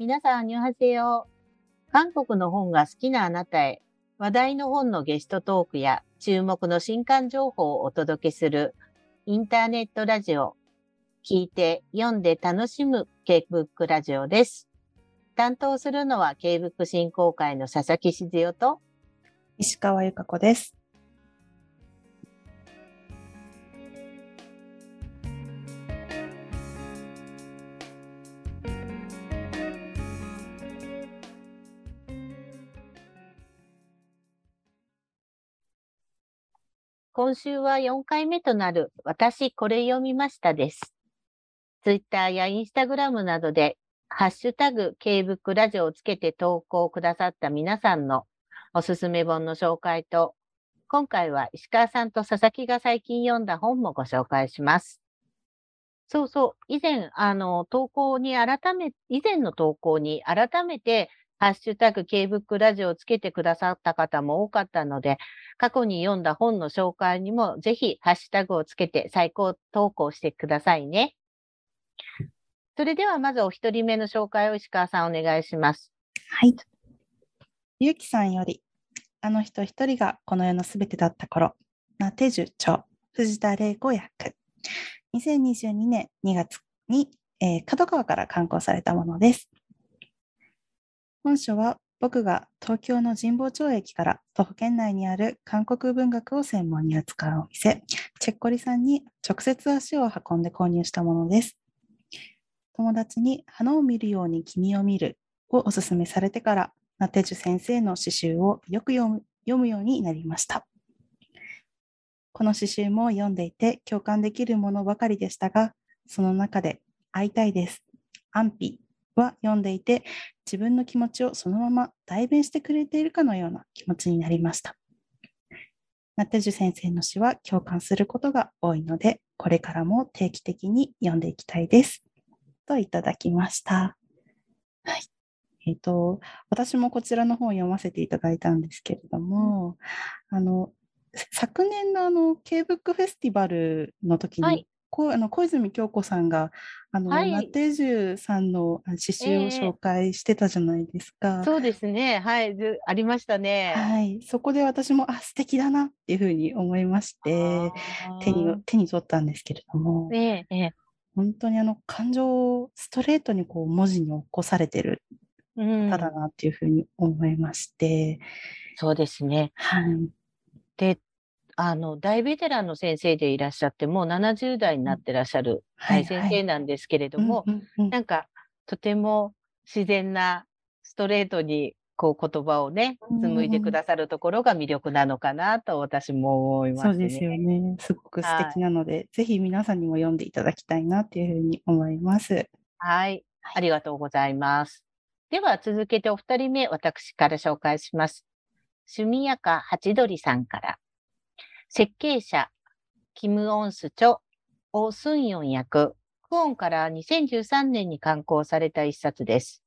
皆さん、ニュハセヨ。韓国の本が好きなあなたへ、話題の本のゲストトークや注目の新刊情報をお届けするインターネットラジオ。聞いて、読んで楽しむ K-BOOK ラジオです。担当するのは K-BOOK 振興会の佐々木静代と石川由香子です。今週は4回目となる私これ読みましたです。ツイッターやインスタグラムなどでハッシュタグ K-BOOK ラジオをつけて投稿くださった皆さんのおすすめ本の紹介と、今回は石川さんと佐々木が最近読んだ本もご紹介します。そうそう、以前、あの、投稿に改め、以前の投稿に改めてハッシュタグ K-BOOK ラジオをつけてくださった方も多かったので、過去に読んだ本の紹介にもぜひハッシュタグをつけて最高投稿してくださいね。それではまずお一人目の紹介を石川さんお願いします。はい。ゆうきさんより、あの人一人がこの世のすべてだった頃、ナテジュ著、藤田玲子役。2022年2月に、えー、角川から刊行されたものです。本書は僕が東京の神保町駅から徒歩圏内にある韓国文学を専門に扱うお店、チェッコリさんに直接足を運んで購入したものです。友達に花を見るように君を見るをお勧めされてから、ナテジュ先生の詩集をよく読む読むようになりました。この詩集も読んでいて共感できるものばかりでしたが、その中で会いたいです。安否は読んでいて、自分の気持ちをそのまま代弁してくれているかのような気持ちになりました。ナテジュ先生の詩は共感することが多いので、これからも定期的に読んでいきたいです。といただきました。はい。えっ、ー、と、私もこちらの本を読ませていただいたんですけれども、あの、昨年のあの、K-BOOK フェスティバルの時に、はい、こあの小泉京子さんがあの、はい、ナテージュさんの詩集を紹介してたじゃないですか。えー、そうですね。はい、ありましたね。はい、そこで私もあ素敵だなっていうふうに思いまして手に手に取ったんですけれども、えー、えー、本当にあの感情をストレートにこう文字に起こされてる方だなっていうふうに思いまして、うん、そうですね。はい。であの、大ベテランの先生でいらっしゃって、もう70代になってらっしゃる大先生なんですけれども、なんか、とても自然なストレートにこう言葉をね、紡いでくださるところが魅力なのかなと私も思います、ね、そうですよね。すごく素敵なので、はい、ぜひ皆さんにも読んでいただきたいなというふうに思います。はい。ありがとうございます。では続けてお二人目、私から紹介します。趣味やか八鳥さんから。設計者、キム・オンス著、オ・スンヨン役、クオンから2013年に刊行された一冊です。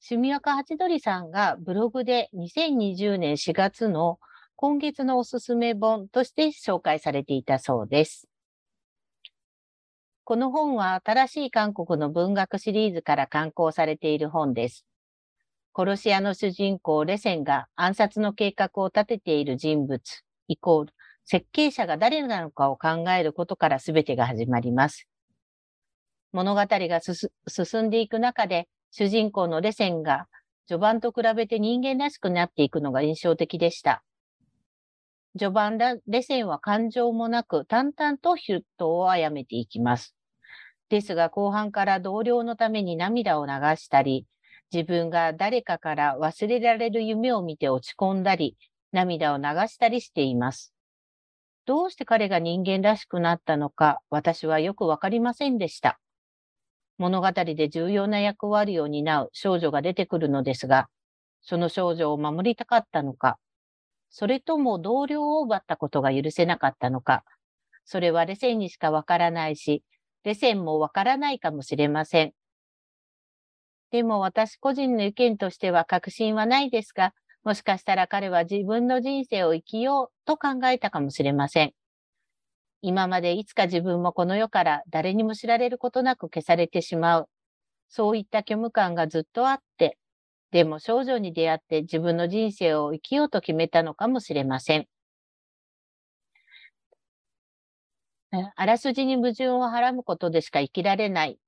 趣味若八鳥さんがブログで2020年4月の今月のおすすめ本として紹介されていたそうです。この本は新しい韓国の文学シリーズから刊行されている本です。殺し屋の主人公レセンが暗殺の計画を立てている人物イコール設計者が誰なのかを考えることから全てが始まります。物語が進んでいく中で、主人公のレセンが序盤と比べて人間らしくなっていくのが印象的でした。序盤レセンは感情もなく淡々とヒュットを殺めていきます。ですが後半から同僚のために涙を流したり、自分が誰かから忘れられる夢を見て落ち込んだり、涙を流したりしています。どうして彼が人間らしくなったのか、私はよくわかりませんでした。物語で重要な役割を担う少女が出てくるのですが、その少女を守りたかったのか、それとも同僚を奪ったことが許せなかったのか、それはレセンにしかわからないし、レセンもわからないかもしれません。でも私個人の意見としては確信はないですが、もしかしたら彼は自分の人生を生きようと考えたかもしれません。今までいつか自分もこの世から誰にも知られることなく消されてしまう。そういった虚無感がずっとあって、でも少女に出会って自分の人生を生きようと決めたのかもしれません。あらすじに矛盾をはらむことでしか生きられない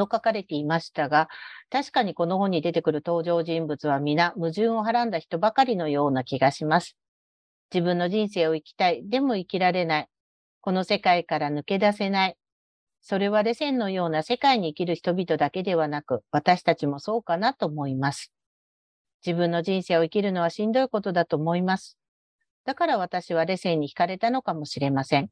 と書かれていましたが、確かにこの本に出てくる登場人物は皆矛盾をはらんだ人ばかりのような気がします。自分の人生を生きたい、でも生きられない。この世界から抜け出せない。それはレセンのような世界に生きる人々だけではなく、私たちもそうかなと思います。自分の人生を生きるのはしんどいことだと思います。だから私はレセンに惹かれたのかもしれません。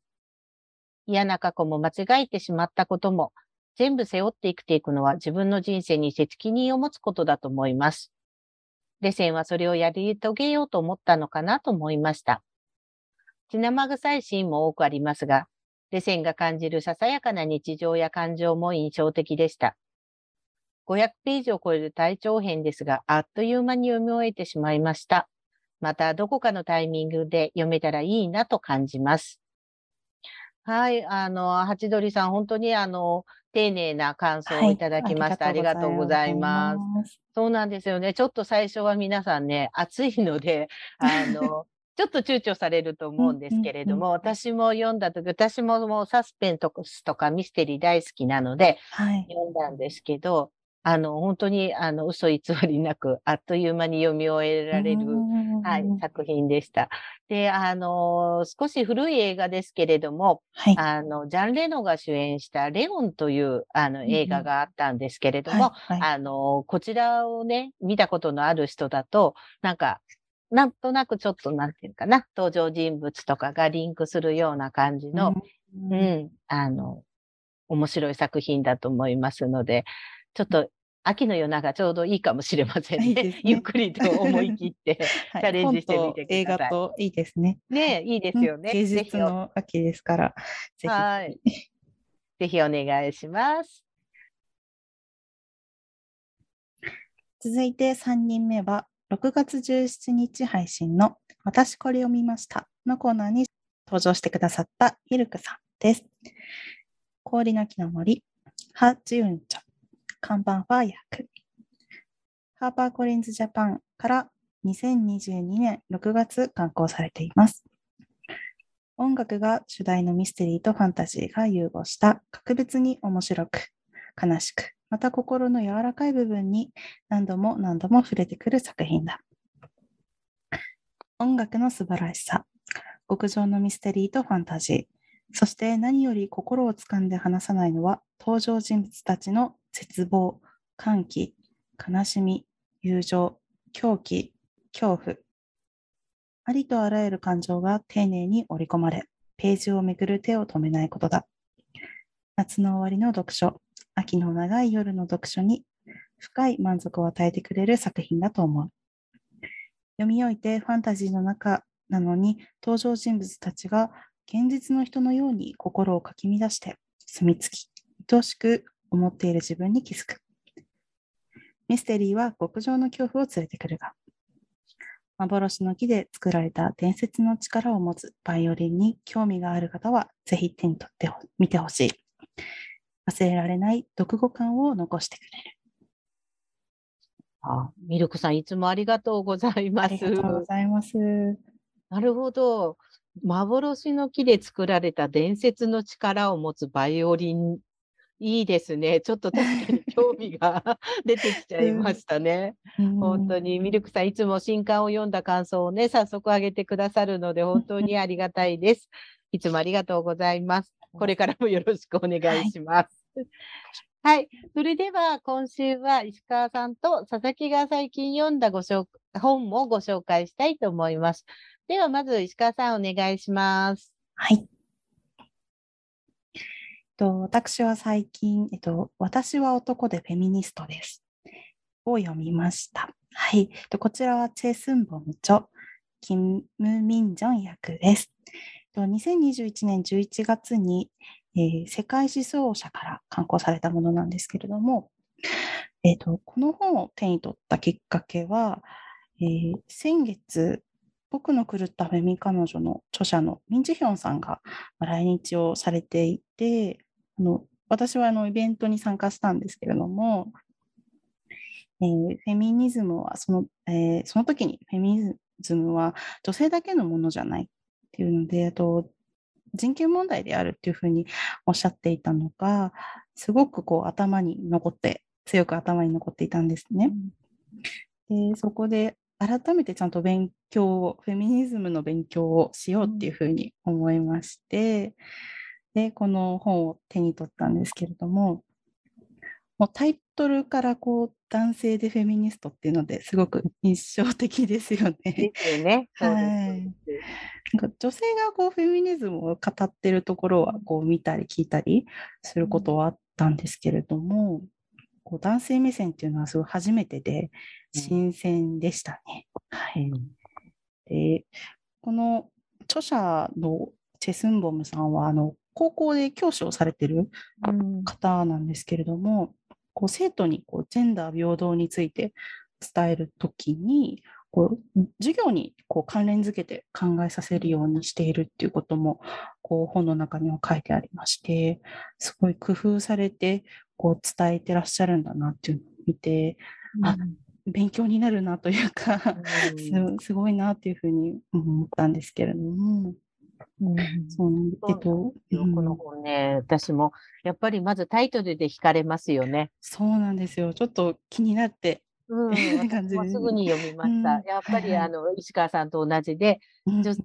嫌な過去も間違えてしまったことも、全部背負って生きていくのは自分の人生に責任を持つことだと思います。レセンはそれをやり遂げようと思ったのかなと思いました。血生臭いシーンも多くありますが、レセンが感じるささやかな日常や感情も印象的でした。500ページを超える体長編ですが、あっという間に読み終えてしまいました。また、どこかのタイミングで読めたらいいなと感じます。はい、あの、ハチドリさん、本当にあの、丁寧な感想をいただきました。はい、ありがとうございます。そうなんですよね。ちょっと最初は皆さんね、暑いので、あの、ちょっと躊躇されると思うんですけれども、私も読んだ時、私ももうサスペンスとかミステリー大好きなので、はい、読んだんですけど、あの、本当に、あの、嘘偽りなく、あっという間に読み終えられる、はい、作品でした。で、あの、少し古い映画ですけれども、はい、あの、ジャン・レノが主演したレオンという、あの、映画があったんですけれども、はいはい、あの、こちらをね、見たことのある人だと、なんか、なんとなくちょっと、なんていうかな、登場人物とかがリンクするような感じの、うん、うん、あの、面白い作品だと思いますので、ちょっと秋の夜長ちょうどいいかもしれませんね。いいねゆっくりと思い切って チャレンジしてみてください。映画といいですね。ねいいですよね。芸術の秋ですから、ぜひ。はい。ぜひお願いします。続いて3人目は、6月17日配信の私これを見ましたのコーナーに登場してくださったヒルクさんです。氷の木の森、ハ・ジウンチョ、看板は訳。ハーパーコリンズジャパンから2022年6月刊行されています。音楽が主題のミステリーとファンタジーが融合した格別に面白く、悲しく、また心の柔らかい部分に何度も何度も触れてくる作品だ。音楽の素晴らしさ、極上のミステリーとファンタジー、そして何より心をつかんで離さないのは登場人物たちの絶望、歓喜、悲しみ、友情、狂気、恐怖。ありとあらゆる感情が丁寧に織り込まれ、ページをめぐる手を止めないことだ。夏の終わりの読書、秋の長い夜の読書に深い満足を与えてくれる作品だと思う。読み終えてファンタジーの中なのに登場人物たちが現実の人のように心をかき乱して住み着き、愛しく思っている自分に気づく。ミステリーは極上の恐怖を連れてくるが、幻の木で作られた伝説の力を持つバイオリンに興味がある方は、ぜひ手に取ってみてほしい。忘れられない読後感を残してくれる。あ、ミルクさん、いつもありがとうございます。ありがとうございます。なるほど。幻の木で作られた伝説の力を持つバイオリンいいですね。ちょっと確かに 興味が 出てきちゃいましたね。うん、本当にミルクさん、いつも新刊を読んだ感想をね、早速上げてくださるので、本当にありがたいです。いつもありがとうございます。これからもよろしくお願いします。はいはい。それでは、今週は石川さんと佐々木が最近読んだご紹本もご紹介したいと思います。では、まず石川さんお願いします。はい。と、私は最近、えっと、私は男でフェミニストです。を読みました。はい。とこちらはチェ・スンボン著、キム・ミンジョン役です。と2021年11月に、えー、世界思想者から刊行されたものなんですけれども、えーと、この本を手に取ったきっかけは、えー、先月、僕の狂ったフェミ彼女の著者のミン・ジヒョンさんが来日をされていて、あの私はあのイベントに参加したんですけれども、えーフェミニズムはその、えーその時にフェミニズムは女性だけのものじゃないっていうので、あと人権問題であるっていうふうにおっしゃっていたのが、すごくこう頭に残って、強く頭に残っていたんですね。で、そこで改めてちゃんと勉強を、フェミニズムの勉強をしようっていうふうに思いまして、で、この本を手に取ったんですけれども、もうタイトルからこう男性でフェミニストっていうのですごく印象的ですよね。はい。なんか女性がこうフェミニズムを語ってるところはこう見たり聞いたりすることはあったんですけれども、こう男性目線っていうのはすごい初めてでうん。新鮮でしたね。はい、うんでこの著者のチェスンボムさんはあの高校で教師をされてるうん。方なんですけれども、こう生徒にこうジェンダー平等について伝えるときに、こう授業にこう関連づけて考えさせるようにしているっていうこともこう本の中には書いてありまして、すごい工夫されてこう伝えてらっしゃるんだなっていうのを見て、あ勉強になるなというか、うん。すすごいなっていうふうに思ったんですけれども、うんそうなんですけこの本ね、私もやっぱりまずタイトルで惹かれますよね。そうなんですよ。ちょっと気になって、うん、すぐに読みました。うんやっぱり、あの石川さんと同じで、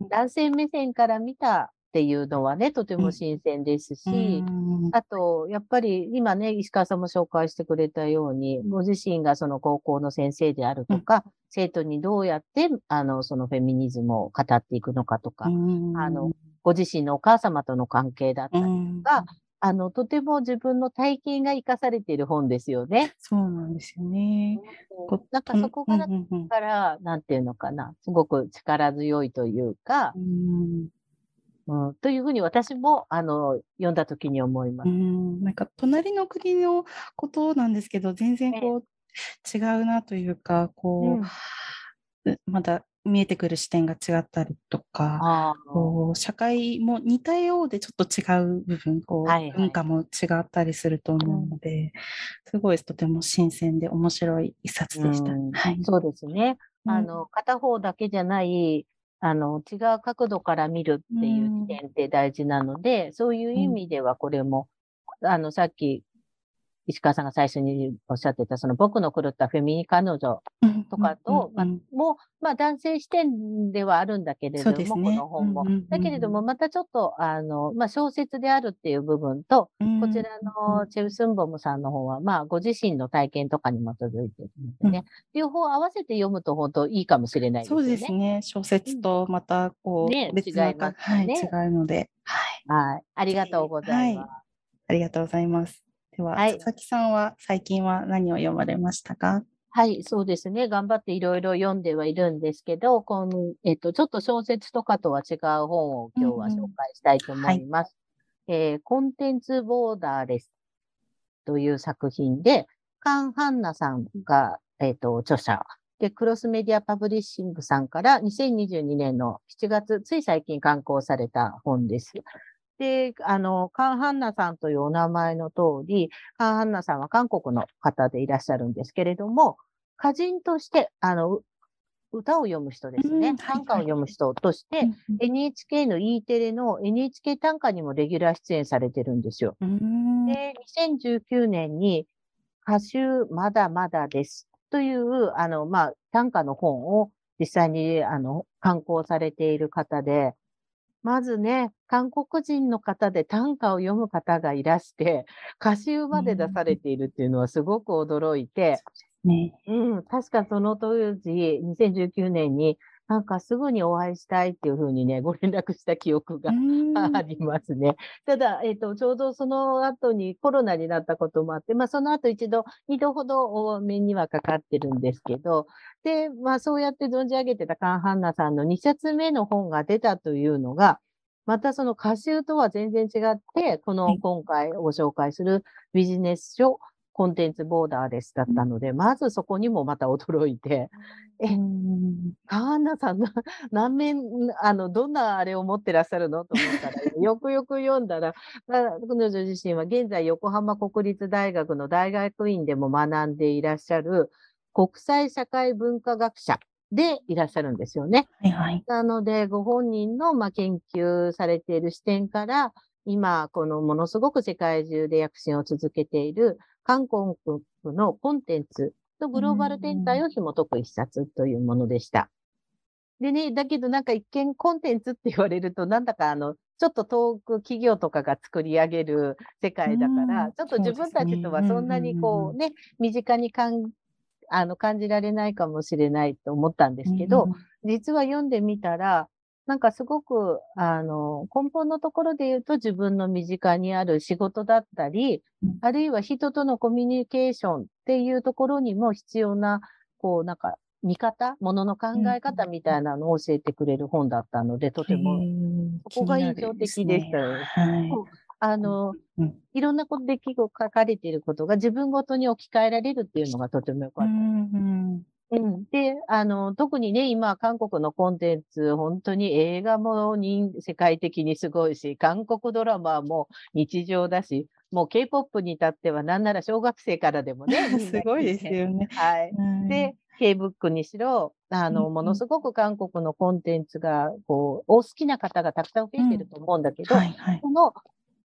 男性目線から見たっていうのはね、とても新鮮ですし、うん。あと、やっぱり今ね、石川さんも紹介してくれたように、ご自身がその高校の先生であるとか、生徒にどうやって、あの、そのフェミニズムを語っていくのかとか、うん。あの、ご自身のお母様との関係だったりうん。があの、とても自分の体験が生かされている本ですよね。そうなんですよね。こなんかそこから、から、なんていうのかな、すごく力強いというかう、んうん、というふうに私も、あの、読んだ時に思いまうす。んなんか隣の国のことなんですけど、全然こう違うなというか、こう、まだ見えてくる視点が違ったりとか、ああ、こう社会も似たようでちょっと違う部分、こうはいはい文化も違ったりすると思うので、すごいとても新鮮で面白い一冊でした。うんはい。そうですね。あうんの、片方だけじゃない、あの、違う角度から見るっていう視点って大事なので、そういう意味ではこれも、あの、さっき、石川さんが最初におっしゃってた、その僕の狂ったフェミニ彼女とかと、まあうんもう、まあ男性視点ではあるんだけれども、ねの本もうんうんうんうん。だけれども、またちょっと、あの、まあ小説であるっていう部分と、うんこちらのチェウスンボムさんの方は、まあご自身の体験とかに基づいているのでね、両方合わせて読むと本当いいかもしれないですそう。ですね。小説とまたこう、ね別な違いますはい、ね違うので、はい。はい。ありがとうございます。ありがとうございます。では、はい佐々木さんは最近は何を読まれましたか？はい、そうですね。頑張っていろいろ読んではいるんですけど、この、えっと、ちょっと小説とかとは違う本を今日は紹介したいと思います。えーコンテンツボーダーレスという作品で、カン・ハンナさんが、えっと、著者。で、クロスメディアパブリッシングさんから2022年の7月、つい最近刊行された本です。で、あの、カン・ハンナさんというお名前の通り、カン・ハンナさんは韓国の方でいらっしゃるんですけれども、歌人として、あの、う歌を読む人ですね。短歌を読む人として、うん NHK の E テレの NHK 短歌にもレギュラー出演されてるんですよ。うんで、2019年に歌集まだまだですという、あの、まあ、短歌の本を実際に、あの、刊行されている方で、まずね、韓国人の方で短歌を読む方がいらして、歌集まで出されているっていうのはすごく驚いて、ね。うん、確かその当時、2019年に、なんかすぐにお会いしたいっていうふうにね、ご連絡した記憶がうんありますね。ただ、えっ、と、ちょうどその後にコロナになったこともあって、まあ、その後一度、二度ほどお目にはかかってるんですけど、で、まあ、そうやって存じ上げてたカン・ハンナさんの2冊目の本が出たというのが、またその歌集とは全然違って、こはい。の今回ご紹介するビジネス書、コンテンツボーダーレスだったので、まずそこにもまた驚いて、え、カーナさんな、何面、あの、どんなあれを持ってらっしゃるのと思ったら、よくよく読んだら、彼女自身は現在横浜国立大学の大学院でも学んでいらっしゃる国際社会文化学者でいらっしゃるんですよね。はいはい、なので、ご本人の、まあ、研究されている視点から、今、このものすごく世界中で躍進を続けている韓国のコンテンツとグローバル展開を紐解く一冊というものでした。でね、だけどなんか一見コンテンツって言われると、なんだかあの、ちょっと遠く企業とかが作り上げる世界だから、ちょっと自分たちとはそんなにこうね、身近に感あの感じられないかもしれないと思ったんですけど、実は読んでみたら、なんかすごく、あの、根本のところで言うと自分の身近にある仕事だったり、あるいは人とのコミュニケーションっていうところにも必要な、こう、なんか、見方、ものの考え方みたいなのを教えてくれる本だったので、とても、そこが印象的でした。ね、はい。あの、うん、いろんなこと出来事書かれていることが自分ごとに置き換えられるっていうのがとてもよかった。うんうん、で、あの、特にね、今、韓国のコンテンツ、本当に映画も世界的にすごいし、韓国ドラマも日常だし、もう K-POP に至っては、なんなら小学生からでもね。すごいですよね。はい。で、K-BOOK にしろ、あの、ものすごく韓国のコンテンツが、こう、お好きな方がたくさん増えてると思うんだけど、はいはい、この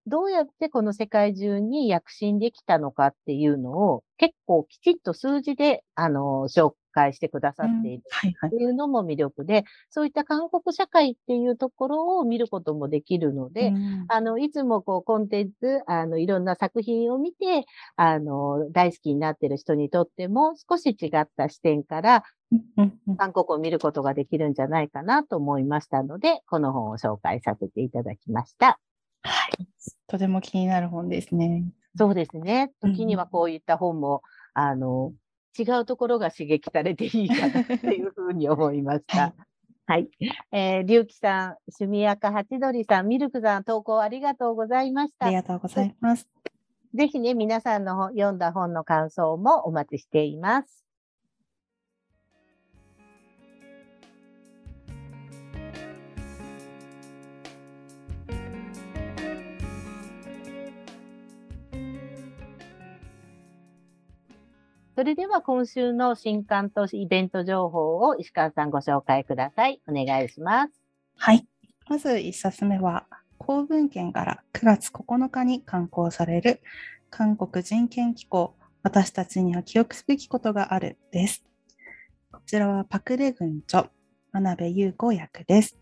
どうやってこの世界中に躍進できたのかっていうのを結構きちっと数字で、あの、紹介してくださっている。っていうのも魅力で、そういった韓国社会っていうところを見ることもできるので、あの、いつもこうコンテンツ、あの、いろんな作品を見て、あの、大好きになってる人にとっても少し違った視点から、韓国を見ることができるんじゃないかなと思いましたので、この本を紹介させていただきました。はい。とても気になる本ですね。そうですね。時にはこういった本も、うん、あの、違うところが刺激されていいかなっていうふうに思いました。はい。えー、りゅうきさん、趣味赤八鳥さん、ミルクさん、投稿ありがとうございました。ありがとうございます。ぜひね、皆さんの読んだ本の感想もお待ちしています。それでは今週の新刊とイベント情報を石川さんご紹介ください。お願いします。はい。まず1冊目は、公文献から9月9日に刊行される韓国人権機構、私たちには記憶すべきことがあるです。こちらはパクレ軍著、真鍋優子役です。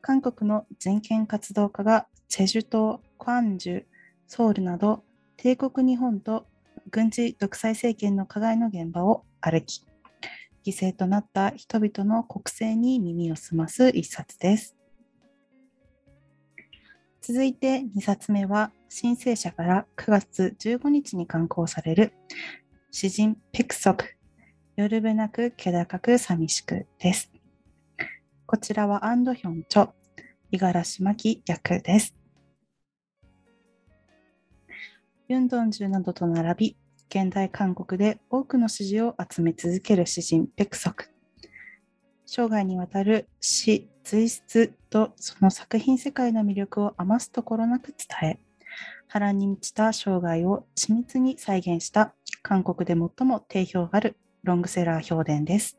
韓国の人権活動家がチェジュ島、クァンジュ、ソウルなど帝国日本と軍事独裁政権の加害の現場を歩き、犠牲となった人々の国政に耳を澄ます一冊です。続いて2冊目は、申請者から9月15日に刊行される詩人ペクソク、夜べなく気高く寂しくです。こちらはアンドヒョンチョ、五十嵐巻役です。ユンドンジュなどと並び、現代韓国で多くの支持を集め続ける詩人ペクソク。生涯にわたる詩、随筆とその作品世界の魅力を余すところなく伝え、波乱に満ちた生涯を緻密に再現した韓国で最も定評があるロングセラー評伝です。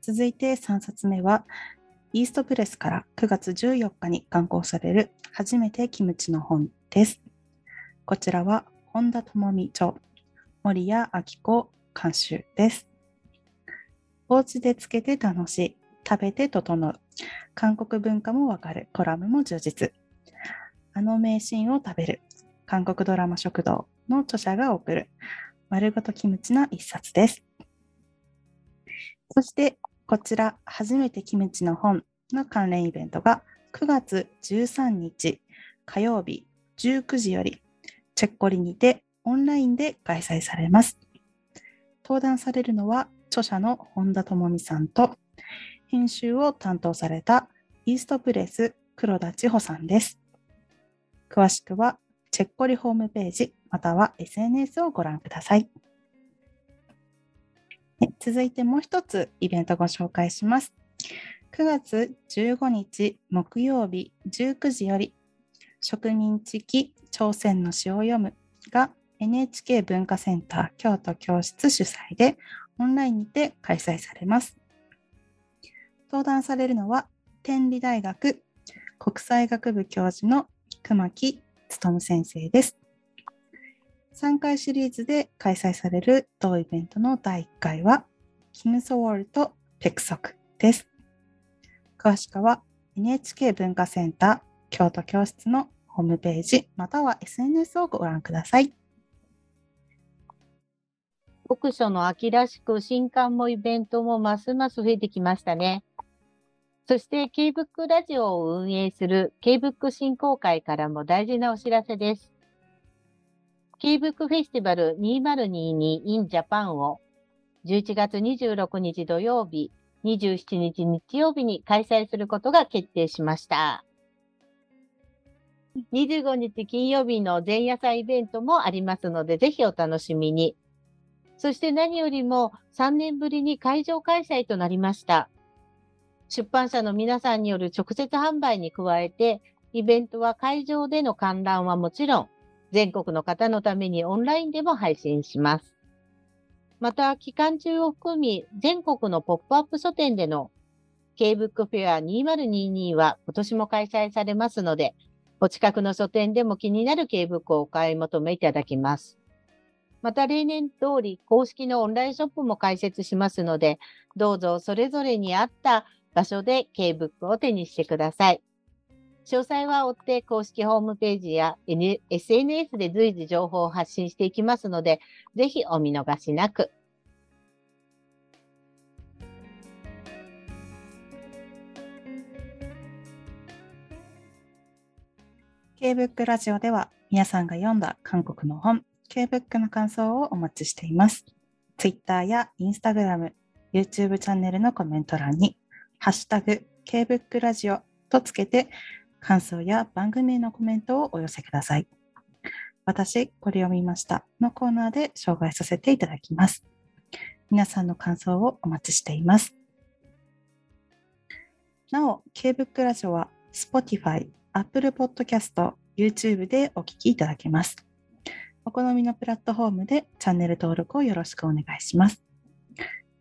続いて3冊目は、イーストプレスから9月14日に刊行される初めてキムチの本です。こちらは本田智美著、森谷明子監修です。お家でつけて楽しい、食べて整う、韓国文化もわかるコラムも充実。あの名シーンを食べる、韓国ドラマ食堂の著者が送る、丸ごとキムチな一冊です。そしてこちら、初めてキムチの本の関連イベントが9月13日火曜日19時よりチェッコリにてオンラインで開催されます。登壇されるのは著者の本田智美さんと編集を担当されたイーストプレス黒田千穂さんです。詳しくはチェッコリホームページまたは SNS をご覧ください。続いてもう一つイベントご紹介します。9月15日木曜日19時より植民地期朝鮮の詩を読むが NHK 文化センター京都教室主催でオンラインにて開催されます。登壇されるのは天理大学国際学部教授の熊木勉先生です。3回シリーズで開催される同イベントの第1回は、キム・ソウォルとペクソクです。詳しくは NHK 文化センター京都教室のホームページまたは SNS をご覧ください。読書の秋らしく新刊もイベントもますます増えてきましたね。そして K-BOOK ラジオを運営する K-BOOK 振興会からも大事なお知らせです。K-BOOK フェスティバル2022 in Japan を11月26日土曜日、27日日曜日に開催することが決定しました。25日金曜日の前夜祭イベントもありますので、ぜひお楽しみに。そして何よりも3年ぶりに会場開催となりました。出版社の皆さんによる直接販売に加えて、イベントは会場での観覧はもちろん、全国の方のためにオンラインでも配信します。また、期間中を含み、全国のポップアップ書店での K-BOOK フェア2022は今年も開催されますので、お近くの書店でも気になる K-BOOK をお買い求めいただきます。また例年通り公式のオンラインショップも開設しますので、どうぞそれぞれに合った場所で K-BOOK を手にしてください。詳細は追って公式ホームページや SNS で随時情報を発信していきますので、ぜひお見逃しなく。K-BOOK ラジオでは皆さんが読んだ韓国の本、K-BOOK の感想をお待ちしています。Twitter や Instagram、YouTube チャンネルのコメント欄にハッシュタグ、K-BOOK ラジオとつけて、感想や番組へのコメントをお寄せください。私、これ読みましたのコーナーで紹介させていただきます。皆さんの感想をお待ちしています。なお、K-BOOK ラジオは Spotify、Apple Podcast、YouTube でお聞きいただけます。お好みのプラットフォームでチャンネル登録をよろしくお願いします。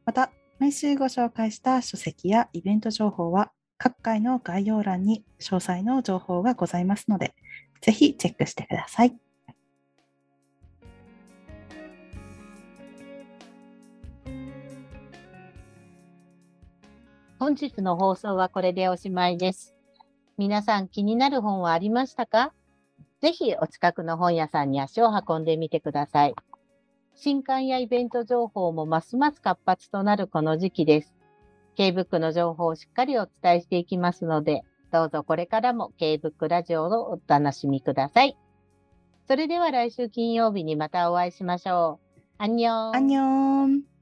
また、毎週ご紹介した書籍やイベント情報は各回の概要欄に詳細の情報がございますので、ぜひチェックしてください。本日の放送はこれでおしまいです。皆さん気になる本はありましたか？ぜひお近くの本屋さんに足を運んでみてください。新刊やイベント情報もますます活発となるこの時期です。ケイブックの情報をしっかりお伝えしていきますので、どうぞこれからもケイブックラジオをお楽しみください。それでは来週金曜日にまたお会いしましょう。アンニョン。アンニョン。